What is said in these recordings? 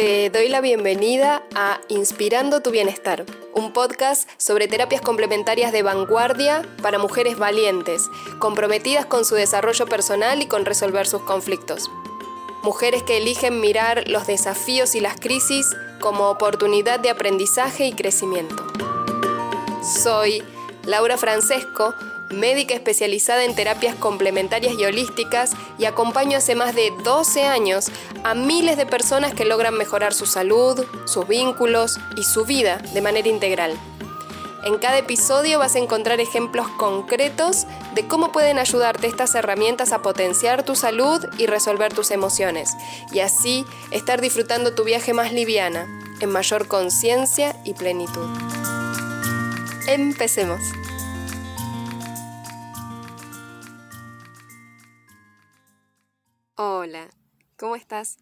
Te doy la bienvenida a Inspirando tu Bienestar, un podcast sobre terapias complementarias de vanguardia para mujeres valientes, comprometidas con su desarrollo personal y con resolver sus conflictos. Mujeres que eligen mirar los desafíos y las crisis como oportunidad de aprendizaje y crecimiento. Soy Laura Francesco, médica especializada en terapias complementarias y holísticas y acompaño hace más de 12 años a miles de personas que logran mejorar su salud, sus vínculos y su vida de manera integral. En cada episodio vas a encontrar ejemplos concretos de cómo pueden ayudarte estas herramientas a potenciar tu salud y resolver tus emociones, y así estar disfrutando tu viaje más liviana, en mayor conciencia y plenitud. Empecemos. Hola, ¿cómo estás?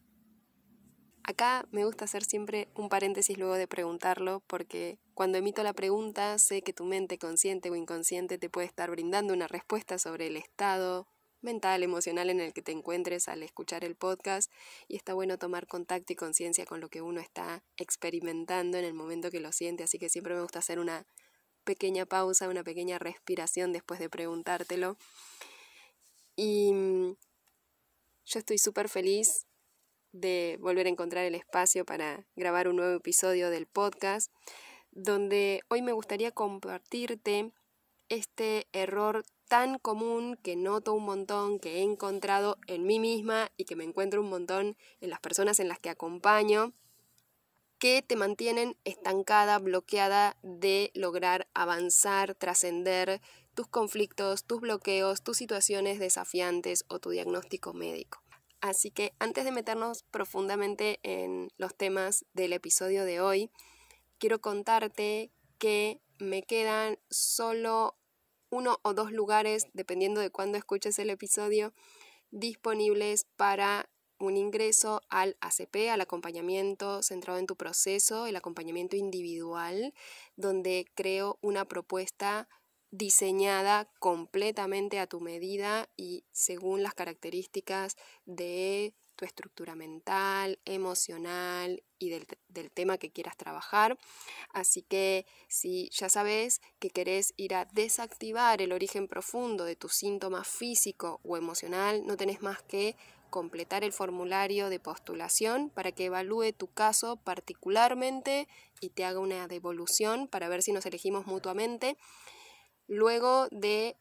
Acá me gusta hacer siempre un paréntesis luego de preguntarlo porque cuando emito la pregunta sé que tu mente consciente o inconsciente te puede estar brindando una respuesta sobre el estado mental, emocional en el que te encuentres al escuchar el podcast y está bueno tomar contacto y conciencia con lo que uno está experimentando en el momento que lo siente, así que siempre me gusta hacer una pequeña pausa, una pequeña respiración después de preguntártelo. Y mm, yo estoy súper feliz de volver a encontrar el espacio para grabar un nuevo episodio del podcast, donde hoy me gustaría compartirte este error tan común que noto un montón, que he encontrado en mí misma y que me encuentro un montón en las personas en las que acompaño, que te mantienen estancada, bloqueada de lograr avanzar, trascender tus conflictos, tus bloqueos, tus situaciones desafiantes o tu diagnóstico médico. Así que antes de meternos profundamente en los temas del episodio de hoy, quiero contarte que me quedan solo uno o dos lugares, dependiendo de cuándo escuches el episodio, disponibles para un ingreso al ACP, al acompañamiento centrado en tu proceso, el acompañamiento individual, donde creo una propuesta diseñada completamente a tu medida y según las características de tu estructura mental, emocional y del, del, tema que quieras trabajar. Así que si ya sabes que querés ir a desactivar el origen profundo de tu síntoma físico o emocional, no tenés más que completar el formulario de postulación para que evalúe tu caso particularmente y te haga una devolución para ver si nos elegimos mutuamente. Luego de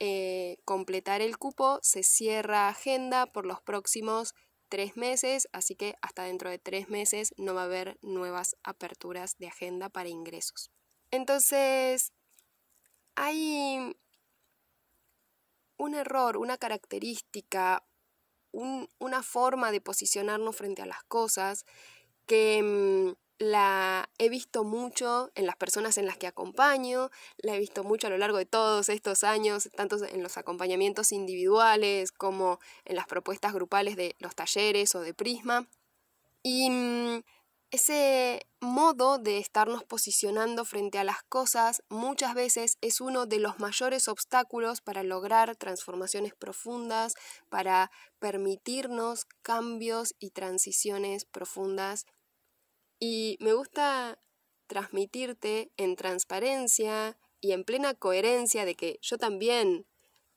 eh, completar el cupo, se cierra agenda por los próximos tres meses, así que hasta dentro de tres meses no va a haber nuevas aperturas de agenda para ingresos. Entonces, hay un error, una característica, una forma de posicionarnos frente a las cosas que mm, la he visto mucho en las personas en las que acompaño, la he visto mucho a lo largo de todos estos años, tanto en los acompañamientos individuales como en las propuestas grupales de los talleres o de Prisma. Y mm, ese modo de estarnos posicionando frente a las cosas muchas veces es uno de los mayores obstáculos para lograr transformaciones profundas, para permitirnos cambios y transiciones profundas y me gusta transmitirte en transparencia y en plena coherencia de que yo también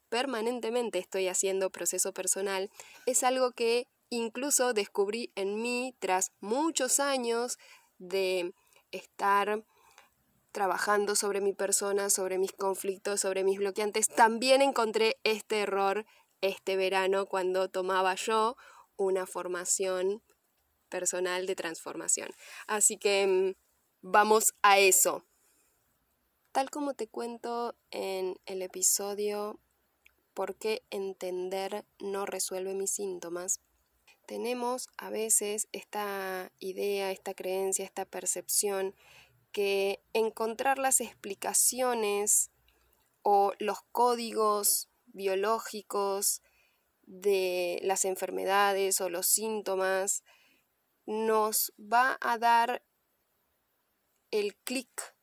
permanentemente estoy haciendo proceso personal, es algo que incluso descubrí en mí tras muchos años de estar trabajando sobre mi persona, sobre mis conflictos, sobre mis bloqueantes. También encontré este error este verano cuando tomaba yo una formación personal de transformación. Así que mm, vamos a eso. Tal como te cuento en el episodio ¿Por qué entender no resuelve mis síntomas? Tenemos a veces esta idea, esta creencia, esta percepción que encontrar las explicaciones o los códigos biológicos de las enfermedades o los síntomas nos va a dar el clic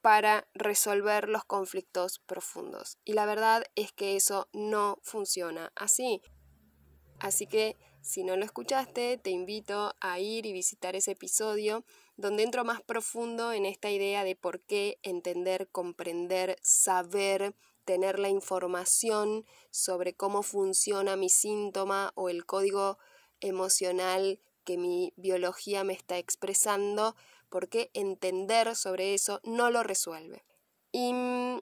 para resolver los conflictos profundos. Y la verdad es que eso no funciona así. Así que Si no lo escuchaste, te invito a ir y visitar ese episodio donde entro más profundo en esta idea de por qué entender, comprender, saber, tener la información sobre cómo funciona mi síntoma o el código emocional que mi biología me está expresando, porque entender sobre eso no lo resuelve. Y mm,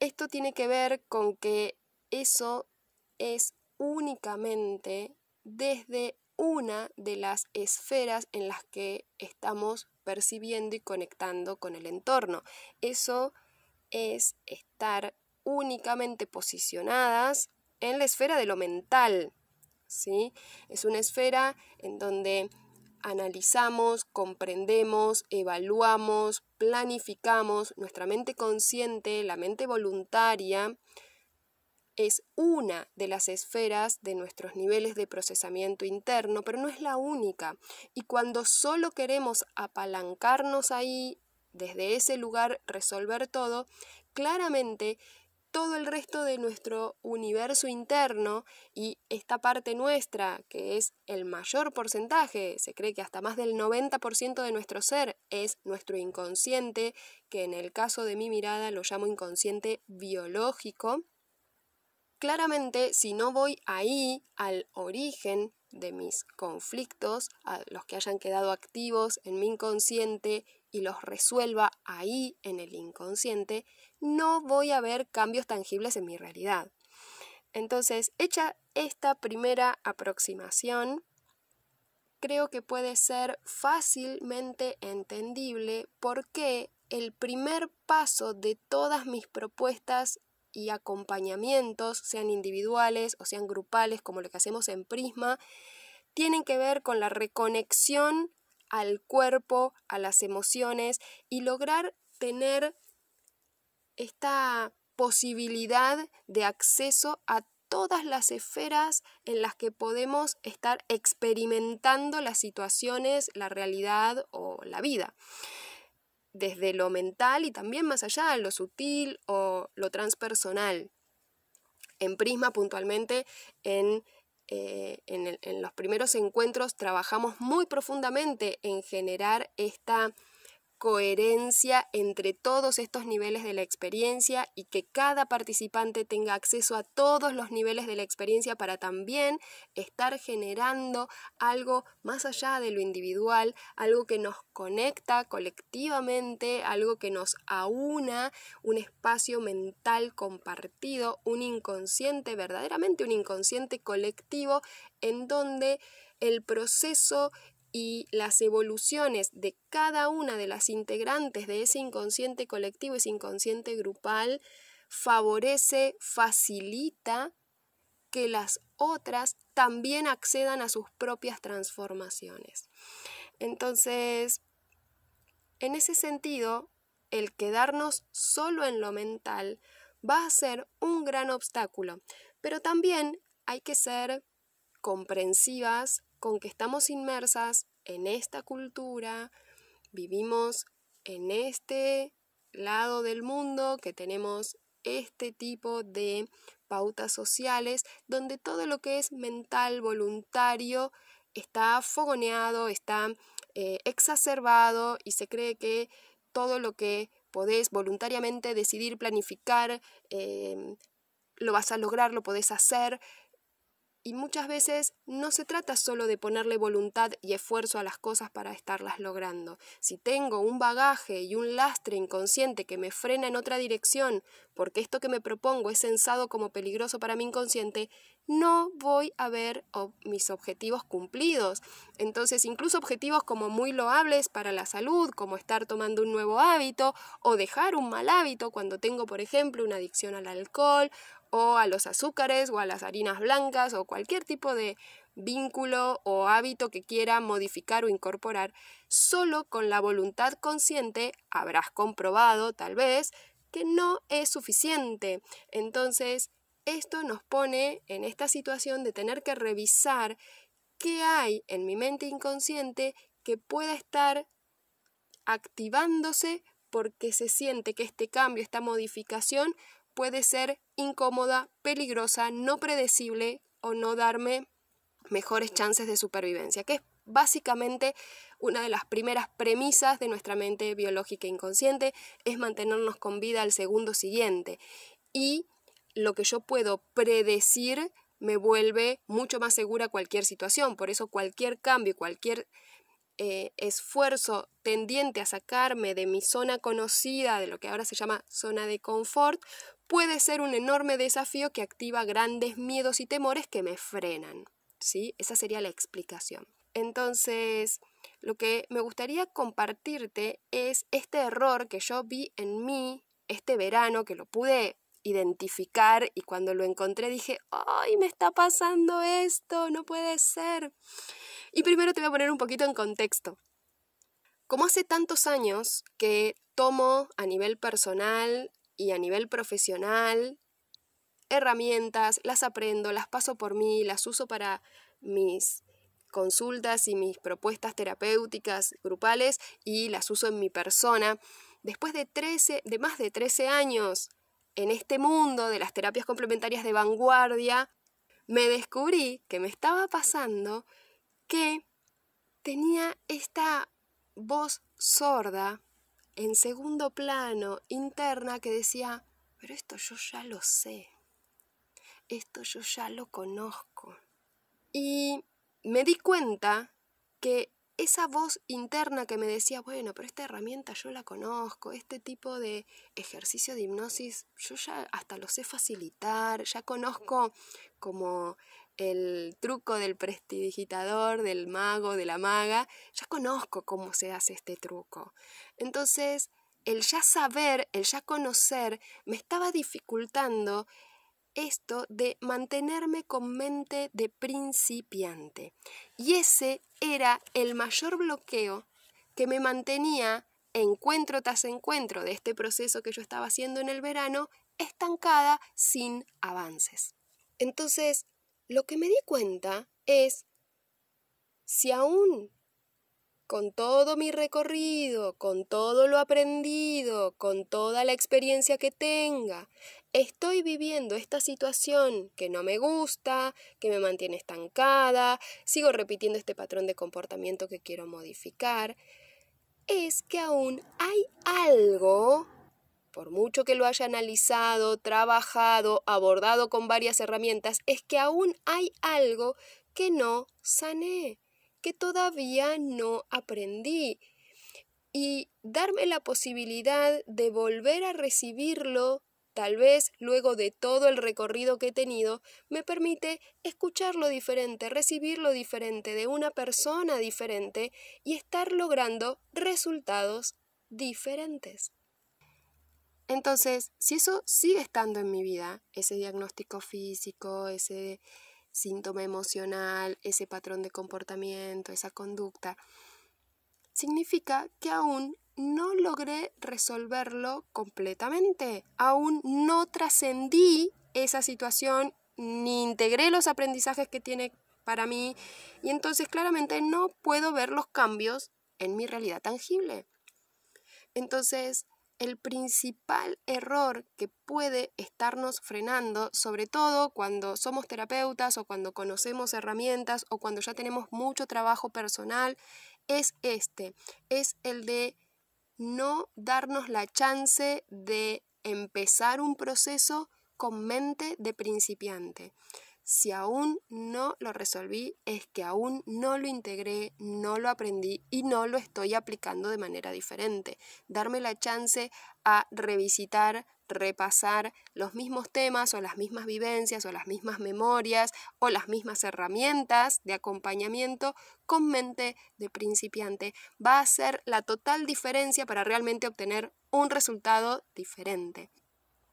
esto tiene que ver con que eso es únicamente desde una de las esferas en las que estamos percibiendo y conectando con el entorno. Eso es estar únicamente posicionadas en la esfera de lo mental. ¿Sí? Es una esfera en donde analizamos, comprendemos, evaluamos, planificamos, nuestra mente consciente, la mente voluntaria, es una de las esferas de nuestros niveles de procesamiento interno, pero no es la única. Y cuando solo queremos apalancarnos ahí, desde ese lugar resolver todo, claramente todo el resto de nuestro universo interno y esta parte nuestra, que es el mayor porcentaje, se cree que hasta más del 90% de nuestro ser es nuestro inconsciente, que en el caso de mi mirada lo llamo inconsciente biológico, claramente si no voy ahí al origen de mis conflictos, a los que hayan quedado activos en mi inconsciente y los resuelva ahí en el inconsciente, no voy a ver cambios tangibles en mi realidad. Entonces, hecha esta primera aproximación, creo que puede ser fácilmente entendible por qué el primer paso de todas mis propuestas y acompañamientos, sean individuales o sean grupales, como lo que hacemos en Prisma, tienen que ver con la reconexión al cuerpo, a las emociones y lograr tener esta posibilidad de acceso a todas las esferas en las que podemos estar experimentando las situaciones, la realidad o la vida. Desde lo mental y también más allá, lo sutil o lo transpersonal. En Prisma puntualmente, en eh, en, en, los primeros encuentros trabajamos muy profundamente en generar esta coherencia entre todos estos niveles de la experiencia y que cada participante tenga acceso a todos los niveles de la experiencia para también estar generando algo más allá de lo individual, algo que nos conecta colectivamente, algo que nos aúna, un espacio mental compartido, un inconsciente, verdaderamente un inconsciente colectivo en donde el proceso y las evoluciones de cada una de las integrantes de ese inconsciente colectivo, ese inconsciente grupal, favorece, facilita que las otras también accedan a sus propias transformaciones. Entonces, en ese sentido, el quedarnos solo en lo mental va a ser un gran obstáculo, pero también hay que ser comprensivas con que estamos inmersas en esta cultura, vivimos en este lado del mundo, que tenemos este tipo de pautas sociales, donde todo lo que es mental, voluntario, está fogoneado, está eh, exacerbado y se cree que todo lo que podés voluntariamente decidir, planificar, eh, lo vas a lograr, lo podés hacer, y muchas veces no se trata solo de ponerle voluntad y esfuerzo a las cosas para estarlas logrando. Si tengo un bagaje y un lastre inconsciente que me frena en otra dirección porque esto que me propongo es sensado como peligroso para mi inconsciente, no voy a ver mis objetivos cumplidos. Entonces, incluso objetivos como muy loables para la salud, como estar tomando un nuevo hábito o dejar un mal hábito cuando tengo, por ejemplo, una adicción al alcohol o a los azúcares o a las harinas blancas o cualquier tipo de vínculo o hábito que quiera modificar o incorporar, solo con la voluntad consciente habrás comprobado tal vez que no es suficiente. Entonces, esto nos pone en esta situación de tener que revisar qué hay en mi mente inconsciente que pueda estar activándose porque se siente que este cambio, esta modificación puede ser incómoda, peligrosa, no predecible o no darme mejores chances de supervivencia, que es básicamente una de las primeras premisas de nuestra mente biológica inconsciente, es mantenernos con vida al segundo siguiente. Y lo que yo puedo predecir me vuelve mucho más segura cualquier situación. Por eso cualquier cambio, cualquier eh, esfuerzo tendiente a sacarme de mi zona conocida, de lo que ahora se llama zona de confort, puede ser un enorme desafío que activa grandes miedos y temores que me frenan. ¿sí? Esa sería la explicación. Entonces, lo que me gustaría compartirte es este error que yo vi en mí este verano, que lo pude identificar y cuando lo encontré dije, ¡ay, me está pasando esto! No puede ser. Y primero te voy a poner un poquito en contexto. Como hace tantos años que tomo a nivel personal y a nivel profesional herramientas, las aprendo, las paso por mí, las uso para mis consultas y mis propuestas terapéuticas grupales y las uso en mi persona. Después de, 13, de más de 13 años en este mundo de las terapias complementarias de vanguardia, me descubrí que me estaba pasando que tenía esta voz sorda en segundo plano, interna, que decía, pero esto yo ya lo sé, esto yo ya lo conozco. Y me di cuenta que esa voz interna que me decía, bueno, pero esta herramienta yo la conozco, este tipo de ejercicio de hipnosis yo ya hasta lo sé facilitar, ya conozco como el truco del prestidigitador, del mago, de la maga, ya conozco cómo se hace este truco. Entonces, el ya saber, el ya conocer, me estaba dificultando esto de mantenerme con mente de principiante. Y ese era el mayor bloqueo que me mantenía encuentro tras encuentro de este proceso que yo estaba haciendo en el verano, estancada sin avances. Entonces, lo que me di cuenta es, si aún con todo mi recorrido, con todo lo aprendido, con toda la experiencia que tenga, estoy viviendo esta situación que no me gusta, que me mantiene estancada, sigo repitiendo este patrón de comportamiento que quiero modificar, es que aún hay algo, por mucho que lo haya analizado, trabajado, abordado con varias herramientas, es que aún hay algo que no sané, que todavía no aprendí. Y darme la posibilidad de volver a recibirlo tal vez luego de todo el recorrido que he tenido, me permite escucharlo diferente, recibirlo diferente, de una persona diferente y estar logrando resultados diferentes. Entonces, si eso sigue estando en mi vida, ese diagnóstico físico, ese síntoma emocional, ese patrón de comportamiento, esa conducta, significa que aún no logré resolverlo completamente. Aún no trascendí esa situación ni integré los aprendizajes que tiene para mí y entonces claramente no puedo ver los cambios en mi realidad tangible. Entonces, el principal error que puede estarnos frenando, sobre todo cuando somos terapeutas o cuando conocemos herramientas o cuando ya tenemos mucho trabajo personal, es este, es el de no darnos la chance de empezar un proceso con mente de principiante. Si aún no lo resolví, es que aún no lo integré, no lo aprendí y no lo estoy aplicando de manera diferente. Darme la chance a revisitar, repasar los mismos temas o las mismas vivencias o las mismas memorias o las mismas herramientas de acompañamiento con mente de principiante va a ser la total diferencia para realmente obtener un resultado diferente.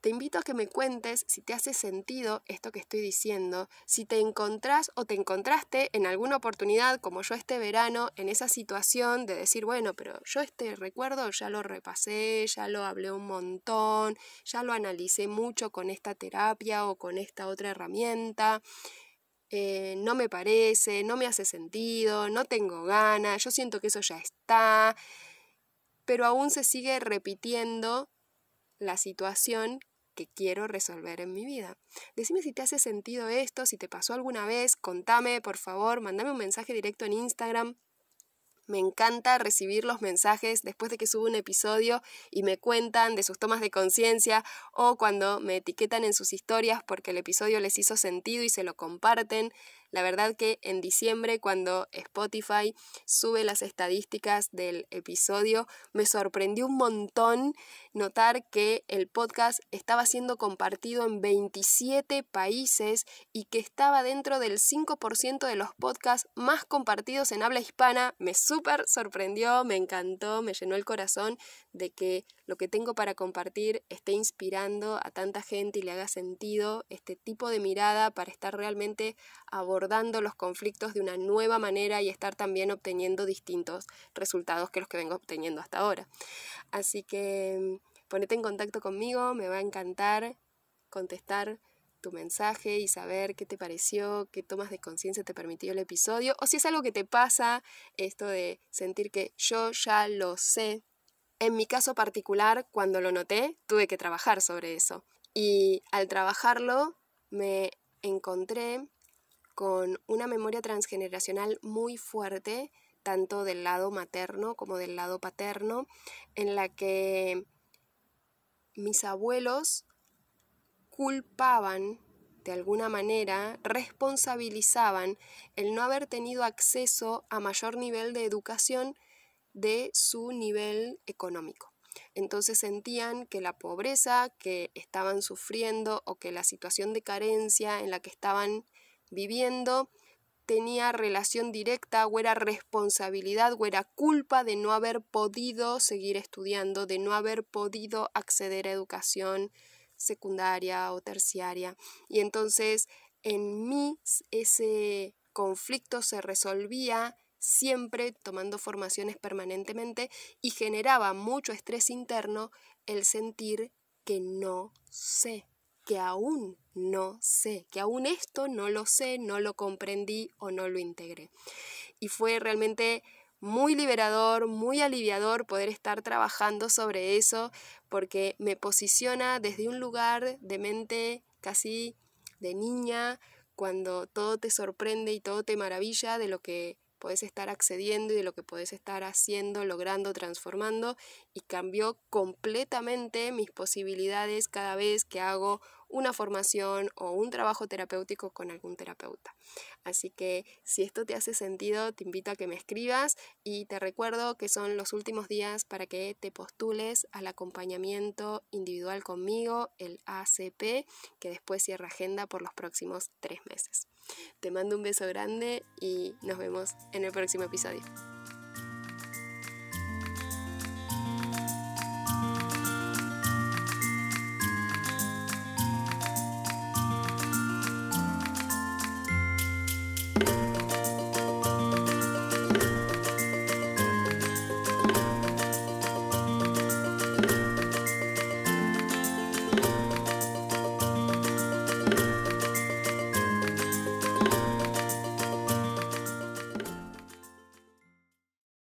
Te invito a que me cuentes si te hace sentido esto que estoy diciendo, si te encontrás o te encontraste en alguna oportunidad como yo este verano en esa situación de decir, bueno, pero yo este recuerdo ya lo repasé, ya lo hablé un montón, ya lo analicé mucho con esta terapia o con esta otra herramienta. Eh, no me parece, no me hace sentido, no tengo ganas, yo siento que eso ya está, pero aún se sigue repitiendo la situación que quiero resolver en mi vida. Decime si te hace sentido esto, si te pasó alguna vez, contame por favor, mandame un mensaje directo en Instagram me encanta recibir los mensajes después de que subo un episodio y me cuentan de sus tomas de conciencia o cuando me etiquetan en sus historias porque el episodio les hizo sentido y se lo comparten. La verdad que en diciembre, cuando Spotify sube las estadísticas del episodio, me sorprendió un montón notar que el podcast estaba siendo compartido en 27 países y que estaba dentro del 5% de los podcasts más compartidos en habla hispana. Me súper sorprendió, me encantó, me llenó el corazón de que lo que tengo para compartir esté inspirando a tanta gente y le haga sentido este tipo de mirada para estar realmente abordando los conflictos de una nueva manera y estar también obteniendo distintos resultados que los que vengo obteniendo hasta ahora. Así que mm, ponete en contacto conmigo, me va a encantar contestar tu mensaje y saber qué te pareció, qué tomas de conciencia te permitió el episodio, o si es algo que te pasa, esto de sentir que yo ya lo sé, en mi caso particular, cuando lo noté, tuve que trabajar sobre eso. Y al trabajarlo, me encontré con una memoria transgeneracional muy fuerte, tanto del lado materno como del lado paterno, en la que mis abuelos culpaban de alguna manera, responsabilizaban el no haber tenido acceso a mayor nivel de educación de su nivel económico. Entonces sentían que la pobreza que estaban sufriendo o que la situación de carencia en la que estaban viviendo tenía relación directa o era responsabilidad o era culpa de no haber podido seguir estudiando, de no haber podido acceder a educación secundaria o terciaria. Y entonces en mí ese conflicto se resolvía siempre tomando formaciones permanentemente y generaba mucho estrés interno el sentir que no sé, que aún no sé, que aún esto no lo sé, no lo comprendí o no lo integré. Y fue realmente muy liberador, muy aliviador poder estar trabajando sobre eso porque me posiciona desde un lugar de mente casi de niña, cuando todo te sorprende y todo te maravilla de lo que puedes estar accediendo y de lo que puedes estar haciendo, logrando, transformando y cambió completamente mis posibilidades cada vez que hago una formación o un trabajo terapéutico con algún terapeuta. Así que si esto te hace sentido, te invito a que me escribas y te recuerdo que son los últimos días para que te postules al acompañamiento individual conmigo, el ACP, que después cierra agenda por los próximos tres meses. Te mando un beso grande y nos vemos en el próximo episodio.